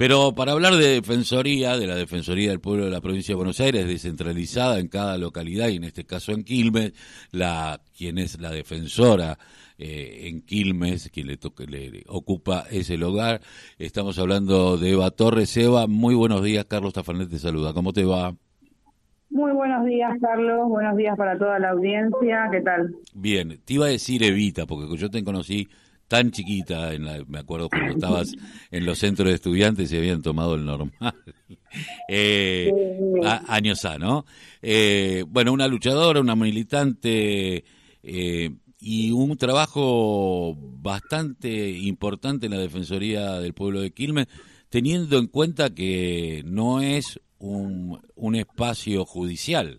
Pero para hablar de Defensoría, de la Defensoría del Pueblo de la Provincia de Buenos Aires, descentralizada en cada localidad y en este caso en Quilmes, la quien es la defensora eh, en Quilmes, quien le, toque, le ocupa ese lugar, estamos hablando de Eva Torres. Eva, muy buenos días, Carlos Tafanet te saluda. ¿Cómo te va? Muy buenos días, Carlos. Buenos días para toda la audiencia. ¿Qué tal? Bien, te iba a decir Evita, porque yo te conocí tan chiquita, en la, me acuerdo cuando estabas en los centros de estudiantes y habían tomado el normal. eh, años A, ¿no? Eh, bueno, una luchadora, una militante eh, y un trabajo bastante importante en la Defensoría del Pueblo de Quilmes, teniendo en cuenta que no es un, un espacio judicial.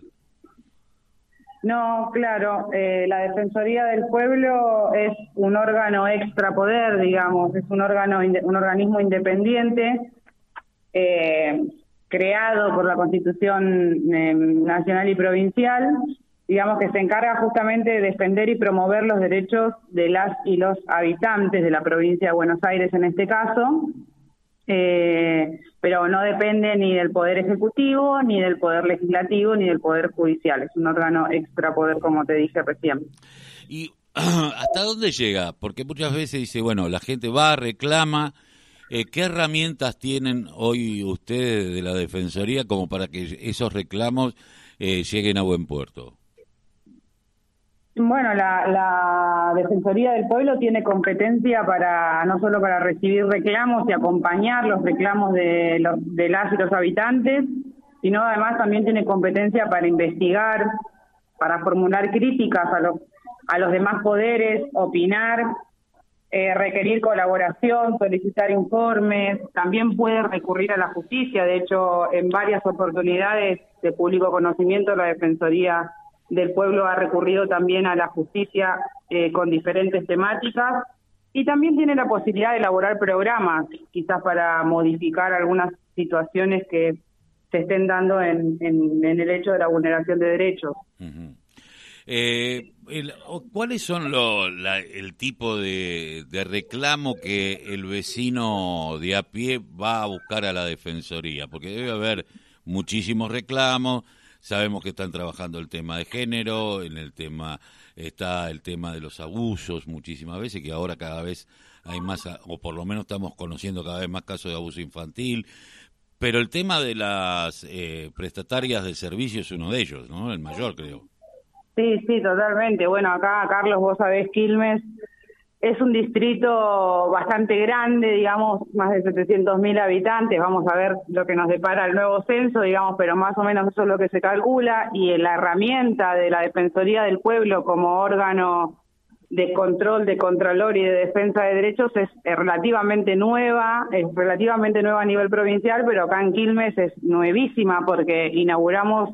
No, claro, eh, la Defensoría del Pueblo es un órgano extrapoder, digamos, es un órgano, un organismo independiente eh, creado por la Constitución eh, Nacional y Provincial, digamos que se encarga justamente de defender y promover los derechos de las y los habitantes de la provincia de Buenos Aires en este caso, eh, pero no depende ni del Poder Ejecutivo, ni del Poder Legislativo, ni del Poder Judicial. Es un órgano extrapoder, como te dije recién. ¿Y hasta dónde llega? Porque muchas veces dice, bueno, la gente va, reclama. Eh, ¿Qué herramientas tienen hoy ustedes de la Defensoría como para que esos reclamos eh, lleguen a buen puerto? Bueno, la, Defensoría del Pueblo tiene competencia para no solo para recibir reclamos y acompañar los reclamos de, los, de las y los habitantes, sino además también tiene competencia para investigar, para formular críticas a los, a los demás poderes, opinar, eh, requerir colaboración, solicitar informes, también puede recurrir a la justicia. De hecho, en varias oportunidades de público conocimiento, la Defensoría del pueblo ha recurrido también a la justicia eh, con diferentes temáticas y también tiene la posibilidad de elaborar programas, quizás para modificar algunas situaciones que se estén dando en, el hecho de la vulneración de derechos. Eh, ¿Cuáles son el tipo de, reclamo que el vecino de a pie va a buscar a la Defensoría? Porque debe haber muchísimos reclamos, Sabemos que están trabajando el tema de género, en el tema está el tema de los abusos muchísimas veces, que ahora cada vez hay más, o por lo menos estamos conociendo cada vez más casos de abuso infantil. Pero el tema de las eh, prestatarias de servicio es uno de ellos, ¿no? El mayor, creo. Sí, sí, totalmente. Bueno, acá, Carlos, vos sabés, Quilmes es un distrito bastante grande, digamos, más de 700.000 habitantes. Vamos a ver lo que nos depara el nuevo censo, digamos, pero más o menos eso es lo que se calcula. Y la herramienta de la Defensoría del Pueblo como órgano de control, de contralor y de defensa de derechos es relativamente nueva, es relativamente nueva a nivel provincial, pero acá en Quilmes es nuevísima porque inauguramos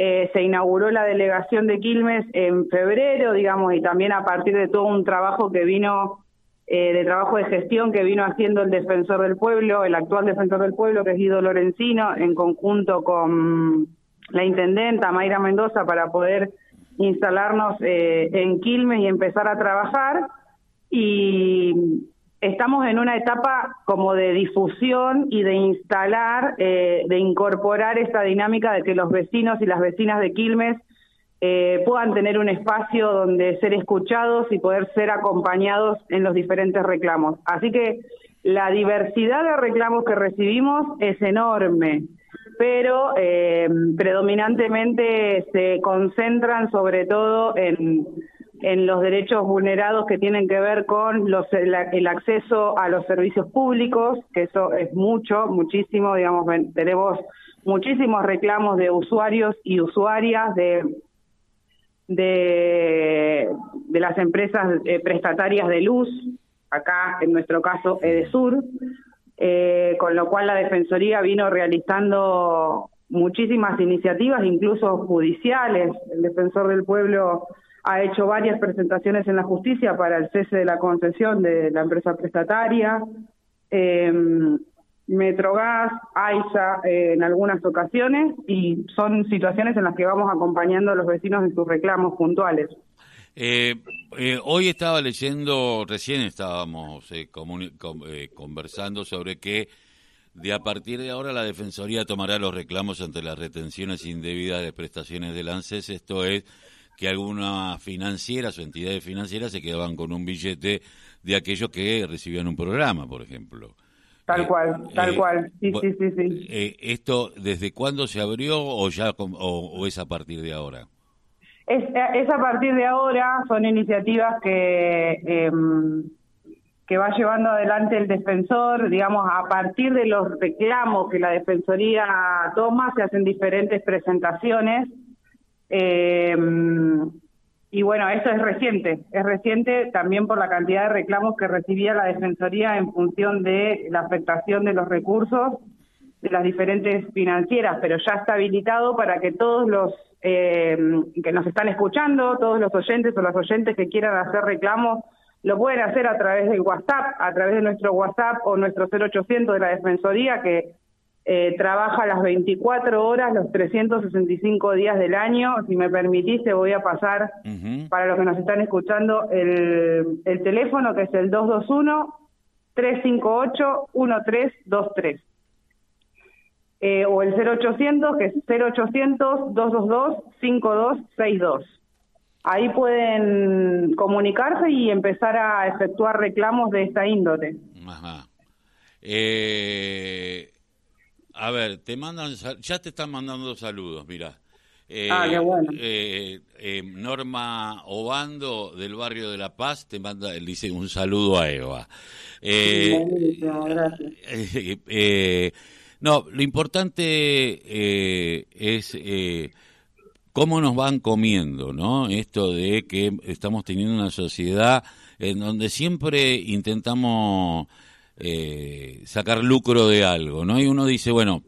eh, se inauguró la delegación de Quilmes en febrero, digamos, y también a partir de todo un trabajo que vino, eh, de trabajo de gestión que vino haciendo el defensor del pueblo, el actual defensor del pueblo, que es Guido Lorenzino, en conjunto con la intendenta Mayra Mendoza, para poder instalarnos eh, en Quilmes y empezar a trabajar. Y estamos en una etapa como de difusión y de instalar, eh, de incorporar esta dinámica de que los vecinos y las vecinas de Quilmes eh, puedan tener un espacio donde ser escuchados y poder ser acompañados en los diferentes reclamos. Así que la diversidad de reclamos que recibimos es enorme, pero eh, predominantemente se concentran sobre todo en en los derechos vulnerados que tienen que ver con los, el, acceso a los servicios públicos, que eso es mucho, muchísimo, digamos, tenemos muchísimos reclamos de usuarios y usuarias de de, las empresas eh, prestatarias de luz, acá en nuestro caso Edesur, eh, con lo cual la Defensoría vino realizando muchísimas iniciativas, incluso judiciales. El defensor del pueblo ha hecho varias presentaciones en la justicia para el cese de la concesión de la empresa prestataria, eh, Metrogas, AISA eh, en algunas ocasiones y son situaciones en las que vamos acompañando a los vecinos en sus reclamos puntuales. Eh, eh, hoy estaba leyendo, recién estábamos conversando sobre que de a partir de ahora la Defensoría tomará los reclamos ante las retenciones indebidas de prestaciones del ANSES, esto es que algunas financieras o entidades financieras se quedaban con un billete de aquellos que recibían un programa, por ejemplo. Tal cual, tal cual, sí, sí, sí. sí. ¿Esto desde cuándo se abrió o ya o es a partir de ahora? Es, es, a partir de ahora, son iniciativas que, em, que va llevando adelante el defensor, digamos, a partir de los reclamos que la Defensoría toma, se hacen diferentes presentaciones. Em, y bueno, eso es reciente, es reciente también por la cantidad de reclamos que recibía la Defensoría en función de la afectación de los recursos de las diferentes financieras, pero ya está habilitado para que todos los eh, que nos están escuchando, todos los oyentes o las oyentes que quieran hacer reclamos, lo pueden hacer a través del WhatsApp, a través de nuestro WhatsApp o nuestro 0800 de la Defensoría, que eh, trabaja las 24 horas, los 365 días del año. Si me permitís, te voy a pasar, para los que nos están escuchando, el, el teléfono que es el 221-358-1323 eh, o el 0800, que es 0800-222-5262. Ahí pueden comunicarse y empezar a efectuar reclamos de esta índole. Ajá. Eh, a ver, te mandan, ya te están mandando saludos, mira. Eh, ah, qué bueno. Eh, Norma Obando del barrio de La Paz te manda, dice un saludo a Eva. gracias. No, lo importante eh, es eh, cómo nos van comiendo, ¿no? Esto de que estamos teniendo una sociedad en donde siempre intentamos eh, sacar lucro de algo, ¿no? Y uno dice, bueno,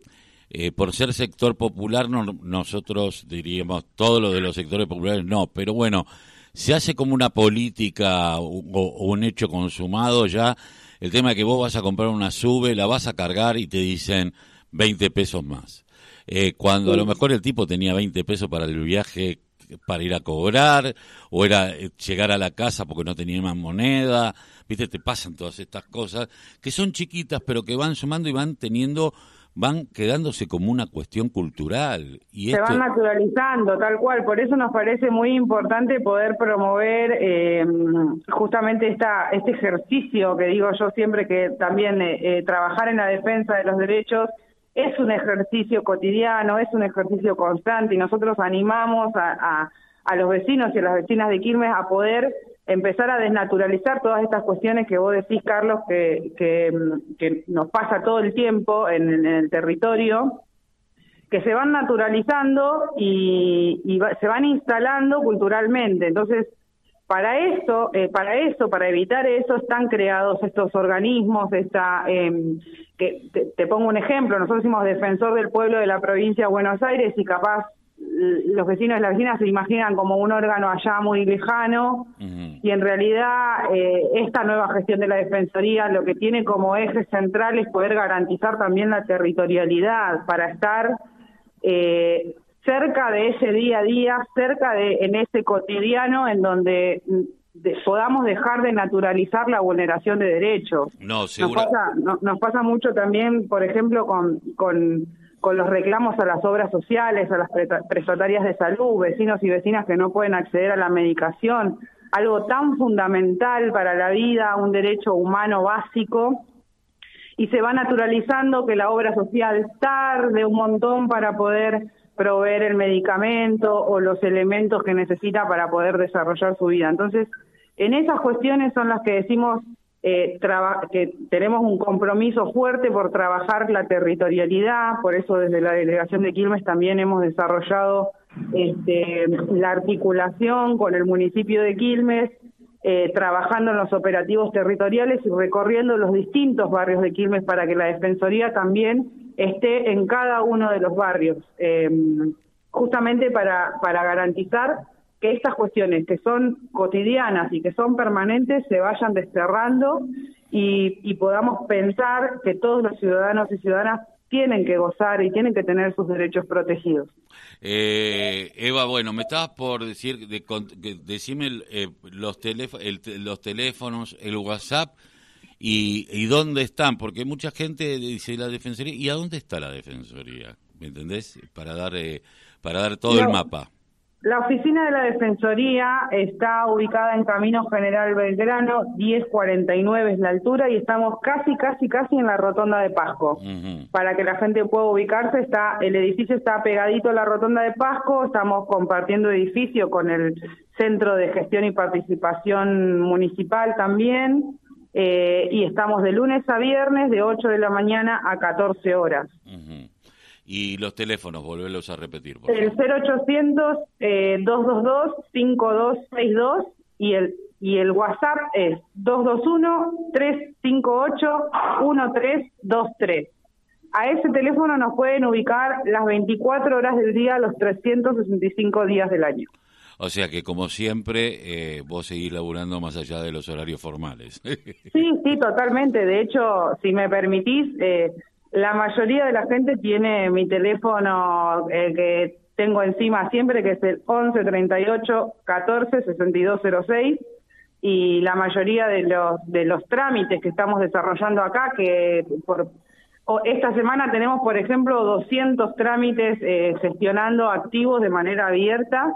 por ser sector popular, nosotros diríamos todo lo de los sectores populares, no, pero bueno, se hace como una política o, o un hecho consumado ya el tema de que vos vas a comprar una sube, la vas a cargar y te dicen 20 pesos más. Eh, cuando a lo mejor el tipo tenía 20 pesos para el viaje para ir a cobrar, o era eh, llegar a la casa porque no tenía más moneda, viste, te pasan todas estas cosas, que son chiquitas, pero que van sumando y van teniendo van quedándose como una cuestión cultural. Y Se van naturalizando, tal cual. Por eso nos parece muy importante poder promover eh, justamente esta, este ejercicio que digo yo siempre que también eh, eh, trabajar en la defensa de los derechos es un ejercicio cotidiano, es un ejercicio constante y nosotros animamos a, los vecinos y a las vecinas de Quilmes a poder empezar a desnaturalizar todas estas cuestiones que vos decís, Carlos, que, que, nos pasa todo el tiempo en, el territorio, que se van naturalizando y, se van instalando culturalmente. Entonces, para eso, eh, para eso, para evitar eso, están creados estos organismos, esta, em, que te, pongo un ejemplo, nosotros somos defensor del pueblo de la provincia de Buenos Aires y capaz los vecinos y las vecinas se imaginan como un órgano allá muy lejano y en realidad eh, esta nueva gestión de la Defensoría lo que tiene como eje central es poder garantizar también la territorialidad para estar eh, cerca de ese día a día, cerca de en ese cotidiano en donde podamos dejar de naturalizar la vulneración de derechos. No, Nos pasa, nos pasa mucho también, por ejemplo, con, con con los reclamos a las obras sociales, a las prestatarias de salud, vecinos y vecinas que no pueden acceder a la medicación, algo tan fundamental para la vida, un derecho humano básico, y se va naturalizando que la obra social tarde un montón para poder proveer el medicamento o los elementos que necesita para poder desarrollar su vida. Entonces, en esas cuestiones son las que decimos eh, que tenemos un compromiso fuerte por trabajar la territorialidad, por eso desde la delegación de Quilmes también hemos desarrollado este, la articulación con el municipio de Quilmes, eh, trabajando en los operativos territoriales y recorriendo los distintos barrios de Quilmes para que la Defensoría también esté en cada uno de los barrios, eh, justamente para, para garantizar que estas cuestiones que son cotidianas y que son permanentes se vayan desterrando y, podamos pensar que todos los ciudadanos y ciudadanas tienen que gozar y tienen que tener sus derechos protegidos. Eh, Eva, bueno, me estabas por decir, decime eh, los, los teléfonos, el WhatsApp y, y dónde están, porque mucha gente dice la Defensoría, ¿y a dónde está la Defensoría? ¿Me entendés? Para dar, eh, para dar todo el mapa. La oficina de la Defensoría está ubicada en Camino General Belgrano, 1049 es la altura y estamos casi, casi, casi en la rotonda de Pasco. Para que la gente pueda ubicarse, está el edificio está pegadito a la rotonda de Pasco, estamos compartiendo edificio con el Centro de Gestión y Participación Municipal también. Eh, y estamos de lunes a viernes de 8 de la mañana a 14 horas. Y los teléfonos, volverlos a repetir. Por el 0800 eh, 222 5262 y el y el WhatsApp es 221 358 1323. A ese teléfono nos pueden ubicar las 24 horas del día, los 365 días del año. O sea que, como siempre, eh, vos seguís laburando más allá de los horarios formales. sí, sí, totalmente. De hecho, si me permitís, eh, la mayoría de la gente tiene mi teléfono eh, que tengo encima siempre, que es el 11 38 14 62 06 y la mayoría de los de los trámites que estamos desarrollando acá, que por esta semana tenemos, por ejemplo, 200 trámites eh, gestionando activos de manera abierta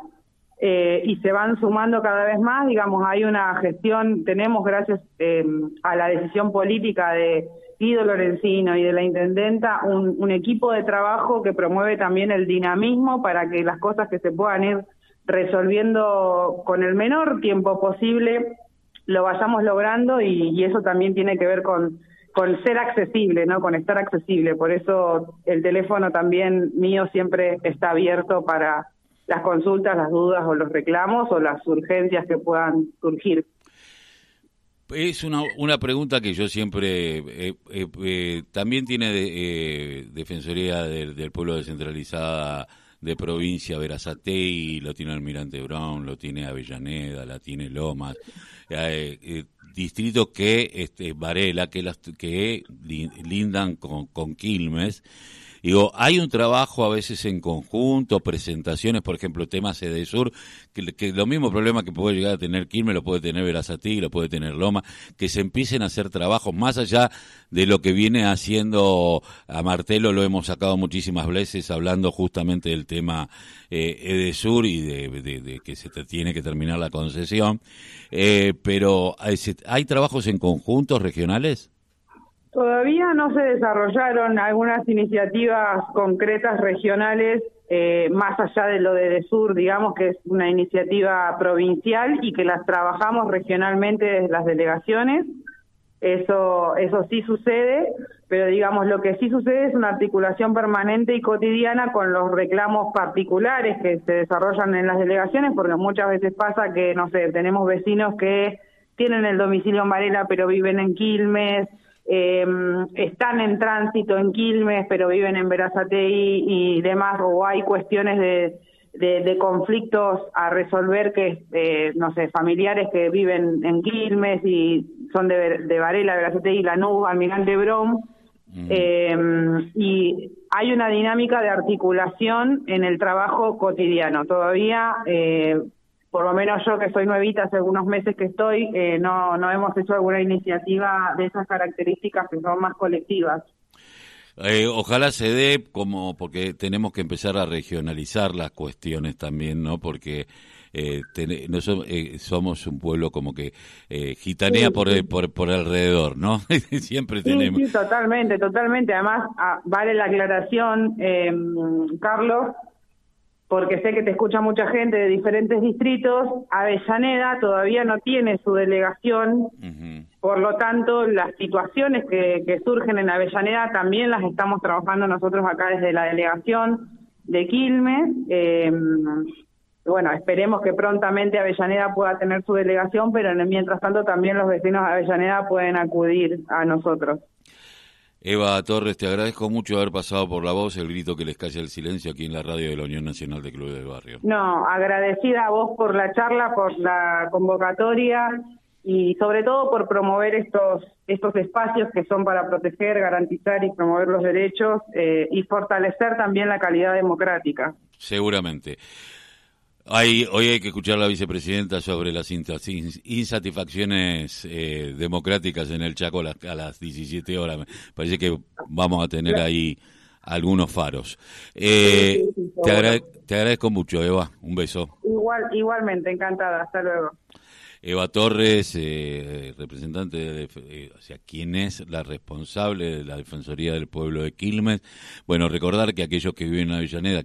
eh, y se van sumando cada vez más. Digamos, hay una gestión, tenemos gracias eh, a la decisión política de Guido Lorenzino y de la intendenta un, equipo de trabajo que promueve también el dinamismo para que las cosas que se puedan ir resolviendo con el menor tiempo posible lo vayamos logrando y, eso también tiene que ver con con ser accesible, ¿no? Con estar accesible. Por eso el teléfono también mío siempre está abierto para las consultas, las dudas o los reclamos o las urgencias que puedan surgir. Es una, una pregunta que yo siempre... Eh, eh, eh, también tiene de, Defensoría del, Pueblo Descentralizada de provincia y lo tiene Almirante Brown, lo tiene Avellaneda, la tiene Lomas, distritos que este, Varela, que, las, que lindan con, con Quilmes, Digo, hay un trabajo a veces en conjunto, presentaciones, por ejemplo, temas Sur, que, que lo mismo problema que puede llegar a tener Quilmes lo puede tener Verazatí, lo puede tener Loma, que se empiecen a hacer trabajos más allá de lo que viene haciendo a Martelo, lo hemos sacado muchísimas veces hablando justamente del tema eh, Edesur y de, que se tiene que terminar la concesión, eh, pero ¿hay, ¿hay trabajos en conjuntos regionales? Todavía no se desarrollaron algunas iniciativas concretas regionales eh, más allá de lo de DESUR, digamos que es una iniciativa provincial y que las trabajamos regionalmente desde las delegaciones. Eso, eso sí sucede, pero digamos lo que sí sucede es una articulación permanente y cotidiana con los reclamos particulares que se desarrollan en las delegaciones, porque muchas veces pasa que, no sé, tenemos vecinos que tienen el domicilio en Varela pero viven en Quilmes, eh, están en tránsito en Quilmes, pero viven en Verazatei y demás, o hay cuestiones de, de, conflictos a resolver que, eh, no sé, familiares que viven en Quilmes y son de, de Varela, Verazatei, Lanús, Almirante Brom, eh, y hay una dinámica de articulación en el trabajo cotidiano. Todavía eh, por lo menos yo que soy nuevita, hace algunos meses que estoy, eh, no, no hemos hecho alguna iniciativa de esas características que son más colectivas. Eh, ojalá se dé como porque tenemos que empezar a regionalizar las cuestiones también, ¿no? Porque eh, eh somos un pueblo como que gitanea por, por, por alrededor, ¿no? Siempre tenemos. Sí, totalmente, totalmente. Además, ah, vale la aclaración, Carlos, porque sé que te escucha mucha gente de diferentes distritos, Avellaneda todavía no tiene su delegación, por lo tanto las situaciones que, surgen en Avellaneda también las estamos trabajando nosotros acá desde la delegación de Quilmes. Eh, bueno, esperemos que prontamente Avellaneda pueda tener su delegación, pero mientras tanto también los vecinos de Avellaneda pueden acudir a nosotros. Eva Torres, te agradezco mucho haber pasado por la voz, el grito que les calla el silencio aquí en la radio de la Unión Nacional de Clubes del Barrio. No, agradecida a vos por la charla, por la convocatoria y sobre todo por promover estos estos espacios que son para proteger, garantizar y promover los derechos eh, y fortalecer también la calidad democrática. Seguramente. Hay, hoy hay que escuchar a la vicepresidenta sobre las insatisfacciones eh, democráticas en el Chaco a las, a las 17 horas. Parece que vamos a tener ahí algunos faros. Eh, te, te, agradezco mucho, Eva. Un beso. Igual, igualmente, encantada. Hasta luego. Eva Torres, eh, representante de, eh, o sea, ¿quién es la responsable de la Defensoría del Pueblo de Quilmes. Bueno, recordar que aquellos que viven en Avellaneda